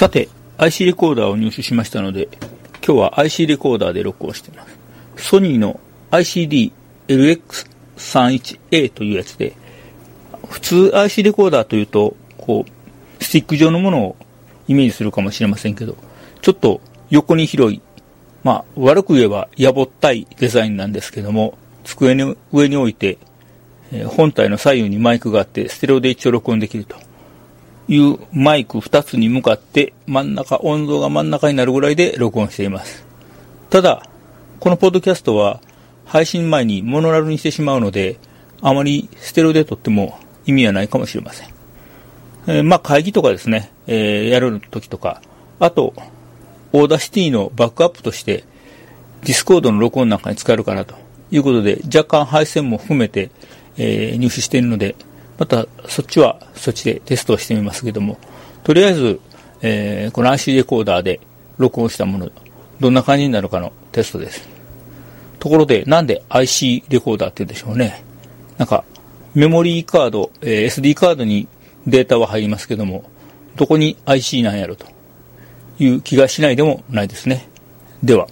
さて、IC レコーダーを入手しましたので、今日は IC レコーダーで録音しています。ソニーの ICD-LX31A というやつで、普通 IC レコーダーというと、こう、スティック状のものをイメージするかもしれませんけど、ちょっと横に広い、まあ、悪く言えばやぼったいデザインなんですけども、机の上に置いて、本体の左右にマイクがあって、ステレオで一応録音できると。いうマイク2つに向かって真ん中、音像が真ん中になるぐらいで録音しています。ただ、このポッドキャストは配信前にモノラルにしてしまうので、あまりステレオで録っても意味はないかもしれません。えー、まあ会議とかですね、えー、やるときとか、あと、 Audacity のバックアップとして、 Discord の録音なんかに使えるかなということで、若干配線も含めて、えー、入手しているので、またそっちはそっちでテストをしてみますけども、とりあえず、えー、この IC レコーダーで録音したもの、どんな感じになるかのテストです。ところで、なんで IC レコーダーって言うんでしょうね。なんか、メモリーカード、えー、SD カードにデータは入りますけども、どこに IC なんやろという気がしないでもないですね。では。